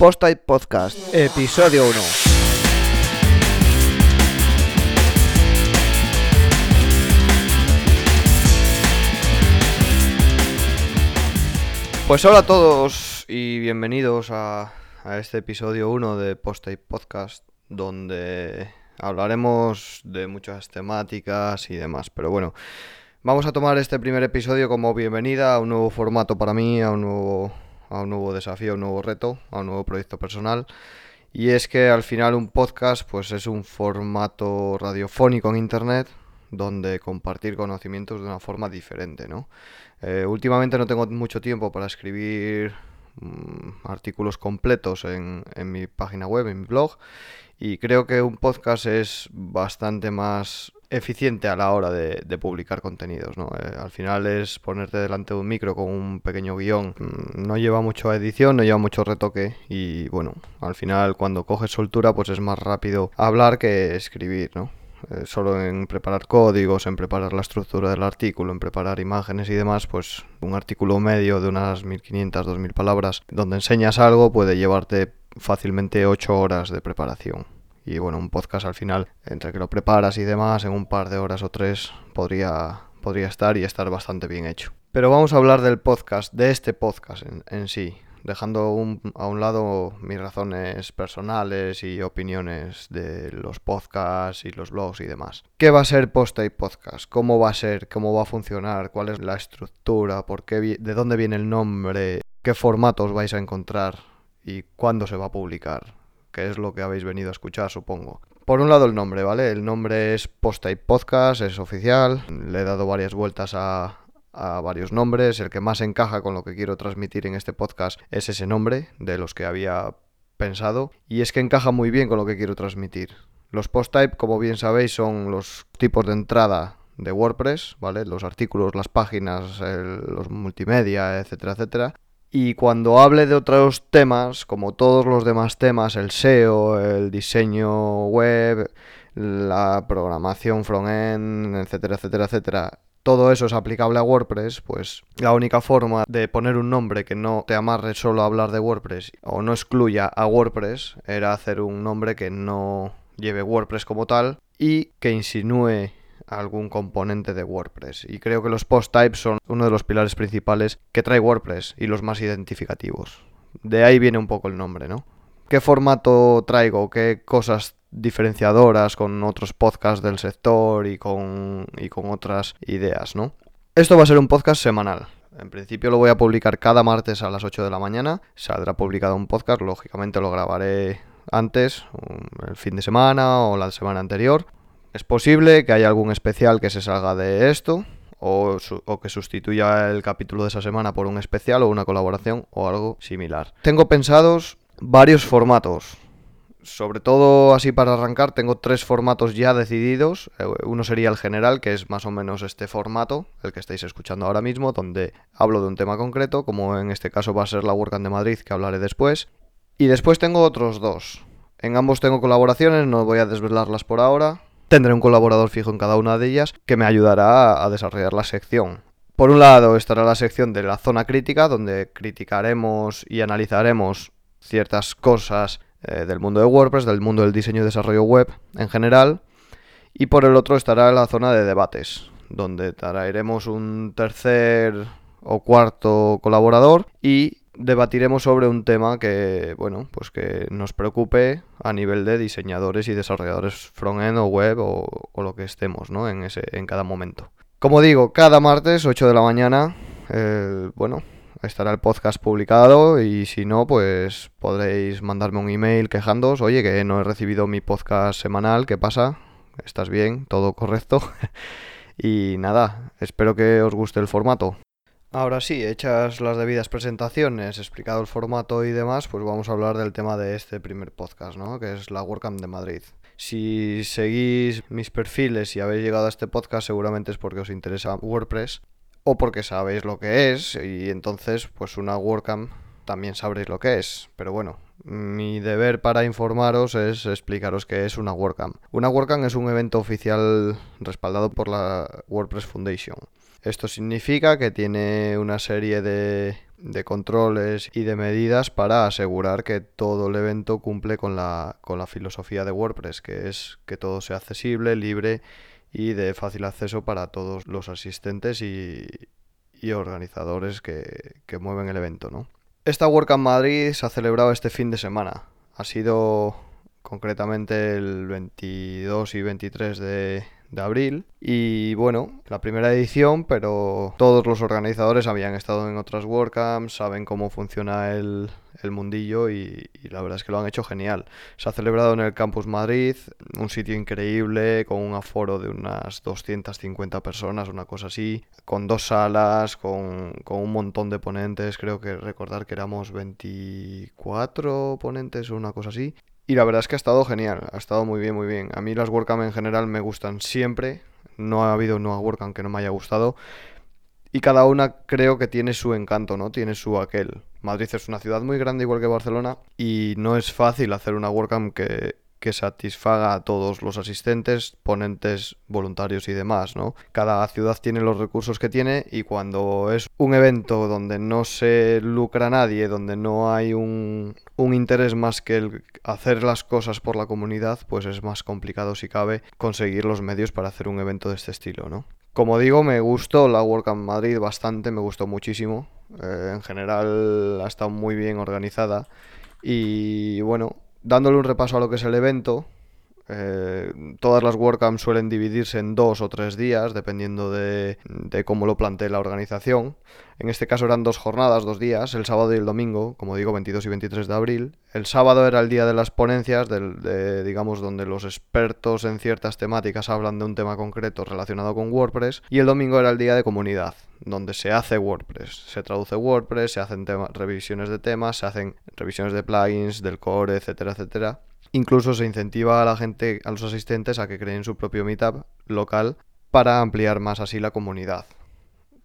Post-Type Podcast, episodio 1. Pues hola a todos y bienvenidos a, a este episodio 1 de Post-Type Podcast, donde hablaremos de muchas temáticas y demás. Pero bueno, vamos a tomar este primer episodio como bienvenida a un nuevo formato para mí, a un nuevo, a un nuevo desafío, a un nuevo reto, a un nuevo proyecto personal. Y es que al final un podcast pues es un formato radiofónico en internet donde compartir conocimientos de una forma diferente, ¿no? Eh, últimamente no tengo mucho tiempo para escribir mm, artículos completos en, en mi página web, en mi blog, y creo que un podcast es bastante más eficiente a la hora de, publicar contenidos, ¿no? Eh, al final es ponerte delante de un micro con un pequeño guion, mm, no lleva mucho edición, no lleva mucho retoque y bueno, al final cuando coges soltura pues es más rápido hablar que escribir, ¿no? Eh, solo en preparar códigos, en preparar la estructura del artículo, en preparar imágenes y demás, pues un artículo medio de unas 1500, 2000 palabras donde enseñas algo puede llevarte fácilmente 8 horas de preparación. Y bueno, un podcast al final, entre que lo preparas y demás, en un par de horas o tres podría, podría estar y estar bastante bien hecho. Pero vamos a hablar del podcast, de este podcast en, en sí, dejando un- a un lado mis razones personales y opiniones de los podcasts y los blogs y demás. ¿Qué va a ser Post-Tape Podcast? ¿Cómo va a ser? ¿Cómo va a funcionar? ¿Cuál es la estructura? ¿Por qué ¿De dónde viene el nombre? ¿Qué formatos vais a encontrar? ¿Y cuándo se va a publicar? Que es lo que habéis venido a escuchar, supongo. Por un lado el nombre, ¿vale? El nombre es Post-Type Podcast, es oficial. Le he dado varias vueltas a, varios nombres. El que más encaja con lo que quiero transmitir en este podcast es ese nombre de los que había pensado. Y es que encaja muy bien con lo que quiero transmitir. Los post-type, como bien sabéis, son los tipos de entrada de WordPress, ¿vale? Los artículos, las páginas, los multimedia, etcétera, etcétera. Y cuando hable de otros temas, como todos los demás temas, el SEO, el diseño web, la programación front-end, etcétera, etcétera, etcétera, todo eso es aplicable a WordPress, pues la única forma de poner un nombre que no te amarre solo a hablar de WordPress o no excluya a WordPress era hacer un nombre que no lleve WordPress como tal y que insinúe algún componente de WordPress. Y creo que los post types son uno de los pilares principales que trae WordPress y los más identificativos. De ahí viene un poco el nombre, ¿no? ¿Qué formato traigo? ¿Qué cosas diferenciadoras con otros podcasts del sector y con, y con otras ideas, ¿no? Esto va a ser un podcast semanal. En principio lo voy a publicar cada martes a las 8 de la mañana. Saldrá publicado un podcast, lógicamente lo grabaré antes, el fin de semana o la semana anterior. Es posible que haya algún especial que se salga de esto o, que sustituya el capítulo de esa semana por un especial o una colaboración o algo similar. Tengo pensados varios formatos. Sobre todo así para arrancar, tengo tres formatos ya decididos. Eh, Uno sería el general, que es más o menos este formato, el que estáis escuchando ahora mismo, donde hablo de un tema concreto, como en este caso va a ser la WordCamp de Madrid, que hablaré después. Y después tengo otros dos. En ambos tengo colaboraciones, no voy a desvelarlas por ahora. Tendré un colaborador fijo en cada una de ellas que me ayudará a- desarrollar la sección. Por un lado estará la sección de la zona crítica, donde criticaremos y analizaremos ciertas cosas eh, del mundo de WordPress, del mundo del diseño y desarrollo web en general. Y por el otro estará la zona de debates, donde traeremos un tercer o cuarto colaborador y debatiremos sobre un tema que, bueno, pues que nos preocupe a nivel de diseñadores y desarrolladores front-end o web o, lo que estemos, ¿no? En, ese, en cada momento. Como digo, cada martes, 8 de la mañana, eh, bueno, estará el podcast publicado y si no, pues podréis mandarme un email quejándoos, oye, que no he recibido mi podcast semanal, ¿qué pasa? ¿Estás bien? ¿Todo correcto? y nada, espero que os guste el formato. Ahora sí, hechas las debidas presentaciones, explicado el formato y demás, pues vamos a hablar del tema de este primer podcast, ¿no? Que es la WordCamp de Madrid. Si seguís mis perfiles y habéis llegado a este podcast, seguramente es porque os interesa WordPress o porque sabéis lo que es y entonces pues una WordCamp también sabréis lo que es. Pero bueno, mi deber para informaros es explicaros qué es una WordCamp. Una WordCamp es un evento oficial respaldado por la WordPress Foundation. Esto significa que tiene una serie de, de controles y de medidas para asegurar que todo el evento cumple con la, con la filosofía de WordPress, que es que todo sea accesible, libre y de fácil acceso para todos los asistentes y, y organizadores que, que, mueven el evento. ¿no? Esta WordCamp Madrid se ha celebrado este fin de semana. Ha sido concretamente el 22 y 23 de, de abril. Y bueno, la primera edición, pero todos los organizadores habían estado en otras WordCamps, saben cómo funciona el, el mundillo y, y, la verdad es que lo han hecho genial. Se ha celebrado en el Campus Madrid, un sitio increíble, con un aforo de unas 250 personas, una cosa así, con dos salas, con, con un montón de ponentes, creo que recordar que éramos 24 ponentes o una cosa así. Y la verdad es que ha estado genial, ha estado muy bien, muy bien. A mí las WordCamp en general me gustan siempre, no ha habido una WordCamp que no me haya gustado. Y cada una creo que tiene su encanto, ¿no? Tiene su aquel. Madrid es una ciudad muy grande igual que Barcelona y no es fácil hacer una WordCamp que, que satisfaga a todos los asistentes, ponentes, voluntarios y demás, ¿no? Cada ciudad tiene los recursos que tiene y cuando es un evento donde no se lucra nadie, donde no hay un, un interés más que el hacer las cosas por la comunidad, pues es más complicado si cabe conseguir los medios para hacer un evento de este estilo, ¿no? Como digo, me gustó la WordCamp Madrid bastante, me gustó muchísimo. Eh, en general ha estado muy bien organizada y bueno, dándole un repaso a lo que es el evento, eh, todas las WordCamps suelen dividirse en dos o tres días, dependiendo de, cómo lo plantee la organización. En este caso eran dos jornadas, dos días, el sábado y el domingo, como digo, 22 y 23 de abril. El sábado era el día de las ponencias, digamos, donde los expertos en ciertas temáticas hablan de un tema concreto relacionado con WordPress. Y el domingo era el día de comunidad, donde se hace WordPress. Se traduce WordPress, se hacen revisiones de temas, se hacen revisiones de plugins, del core, etcétera, etcétera. Incluso se incentiva a la gente, a los asistentes, a que creen su propio meetup local para ampliar más así la comunidad.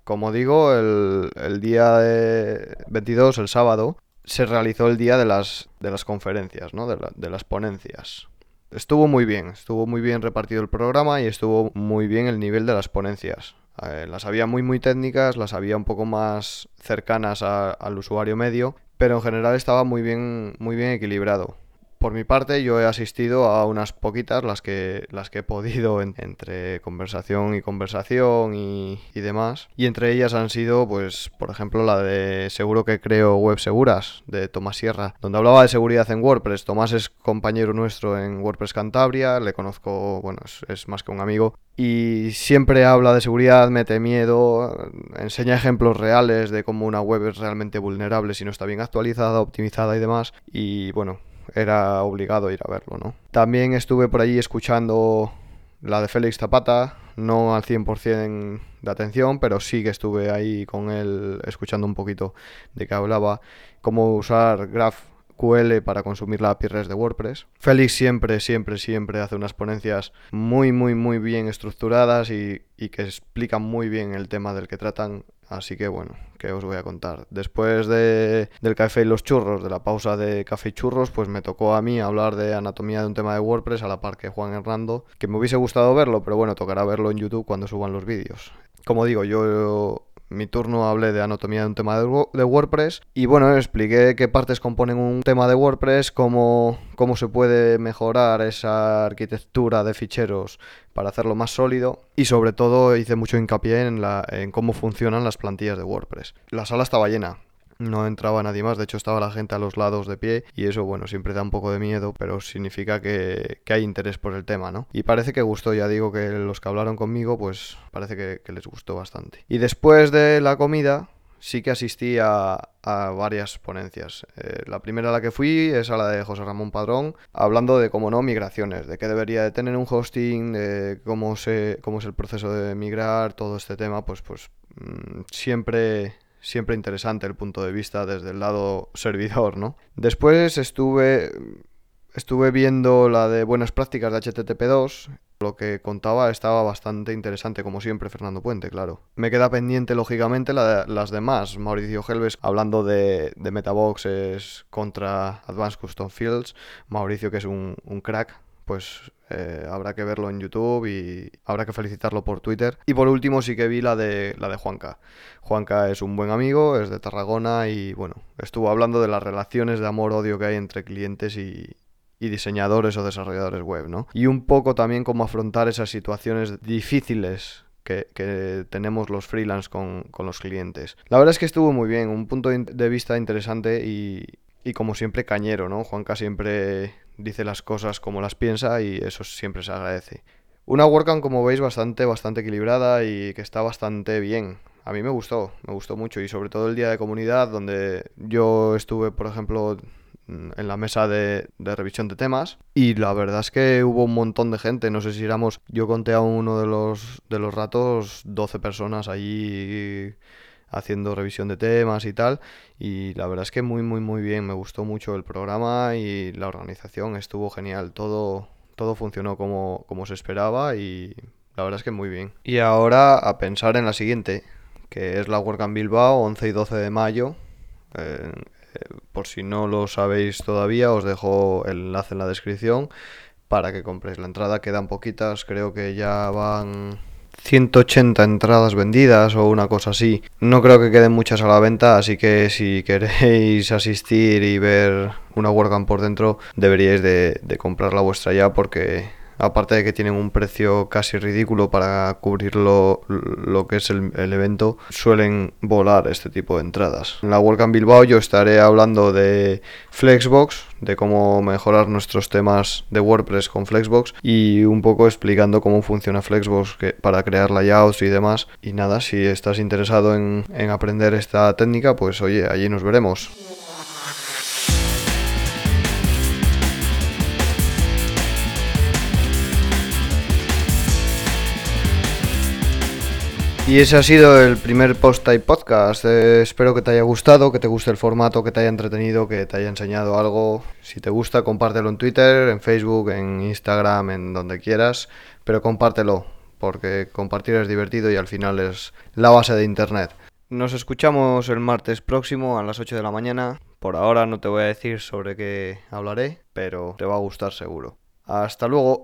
Como digo, el, día de 22, el sábado, se realizó el día de las, de las conferencias, ¿no? de, de las ponencias. Estuvo muy bien, estuvo muy bien repartido el programa y estuvo muy bien el nivel de las ponencias. Las había muy muy técnicas, las había un poco más cercanas al usuario medio, pero en general estaba muy bien, muy bien equilibrado. Por mi parte, yo he asistido a unas poquitas, las que, las que he podido en, entre conversación y conversación y, y, demás. Y entre ellas han sido, pues, por ejemplo, la de Seguro que creo Web Seguras, de Tomás Sierra, donde hablaba de seguridad en WordPress. Tomás es compañero nuestro en WordPress Cantabria, le conozco, bueno, es, es más que un amigo. Y siempre habla de seguridad, mete miedo, enseña ejemplos reales de cómo una web es realmente vulnerable si no está bien actualizada, optimizada y demás. Y bueno, era obligado ir a verlo, ¿no? También estuve por allí escuchando la de Félix Zapata, no al 100% de atención, pero sí que estuve ahí con él escuchando un poquito de qué hablaba, cómo usar GraphQL para consumir la API REST de WordPress. Félix siempre, siempre, siempre hace unas ponencias muy, muy, muy bien estructuradas y, y que explican muy bien el tema del que tratan Así que bueno, ¿qué os voy a contar? Después de, del café y los churros, de la pausa de café y churros, pues me tocó a mí hablar de anatomía de un tema de WordPress a la par que Juan Hernando, que me hubiese gustado verlo, pero bueno, tocará verlo en YouTube cuando suban los vídeos. Como digo, yo mi turno hablé de anatomía de un tema de, WordPress. Y bueno, expliqué qué partes componen un tema de WordPress, cómo, cómo se puede mejorar esa arquitectura de ficheros para hacerlo más sólido. Y sobre todo hice mucho hincapié en, la, en cómo funcionan las plantillas de WordPress. La sala estaba llena, no entraba nadie más, de hecho estaba la gente a los lados de pie y eso bueno, siempre da un poco de miedo, pero significa que, que hay interés por el tema, ¿no? Y parece que gustó, ya digo que los que hablaron conmigo pues parece que, les gustó bastante. Y después de la comida sí que asistí a, varias ponencias. Eh, la primera a la que fui es a la de José Ramón Padrón, hablando de, cómo no, migraciones, de qué debería de tener un hosting, de cómo, se, cómo es el proceso de migrar, todo este tema, pues, pues mmm, siempre siempre interesante el punto de vista desde el lado servidor, ¿no? Después estuve estuve viendo la de buenas prácticas de HTTP2. Lo que contaba estaba bastante interesante, como siempre, Fernando Puente, claro. Me queda pendiente, lógicamente, las demás. Mauricio Helves hablando de, de metaboxes contra Advanced Custom Fields. Mauricio, que es un, un crack, pues Eh, habrá que verlo en YouTube y habrá que felicitarlo por Twitter. Y por último sí que vi la de la de Juanca. Juanca es un buen amigo, es de Tarragona y bueno, estuvo hablando de las relaciones de amor-odio que hay entre clientes y, y diseñadores o desarrolladores web, ¿no? Y un poco también cómo afrontar esas situaciones difíciles que, tenemos los freelance con, con, los clientes. La verdad es que estuvo muy bien, un punto de vista interesante y, y como siempre cañero, ¿no? Juanca siempre dice las cosas como las piensa y eso siempre se agradece. Una WordCamp, como veis, bastante, bastante equilibrada y que está bastante bien. A mí me gustó, me gustó mucho y sobre todo el día de comunidad donde yo estuve, por ejemplo, en la mesa de, de, revisión de temas y la verdad es que hubo un montón de gente, no sé si éramos, yo conté a uno de los, de los ratos 12 personas allí haciendo revisión de temas y tal y la verdad es que muy muy muy bien, me gustó mucho el programa y la organización, estuvo genial, todo, todo funcionó como, como se esperaba y la verdad es que muy bien. Y ahora a pensar en la siguiente, que es la WordCamp Bilbao, 11 y 12 de mayo. Eh, por si no lo sabéis todavía, os dejo el enlace en la descripción para que compréis la entrada. Quedan poquitas, creo que ya van 180 entradas vendidas o una cosa así. No creo que queden muchas a la venta, así que si queréis asistir y ver una WordCamp por dentro, deberíais de, de comprar la vuestra ya porque aparte de que tienen un precio casi ridículo para cubrir lo, que es el, evento, suelen volar este tipo de entradas. En la WordCamp Bilbao yo estaré hablando de Flexbox, de cómo mejorar nuestros temas de WordPress con Flexbox y un poco explicando cómo funciona Flexbox para crear layouts y demás. Y nada, si estás interesado en aprender esta técnica, pues oye, allí nos veremos. Y ese ha sido el primer post y podcast. Eh, espero que te haya gustado, que te guste el formato, que te haya entretenido, que te haya enseñado algo. Si te gusta, compártelo en Twitter, en Facebook, en Instagram, en donde quieras, pero compártelo, porque compartir es divertido y al final es la base de Internet. Nos escuchamos el martes próximo a las 8 de la mañana. Por ahora no te voy a decir sobre qué hablaré, pero te va a gustar seguro. Hasta luego.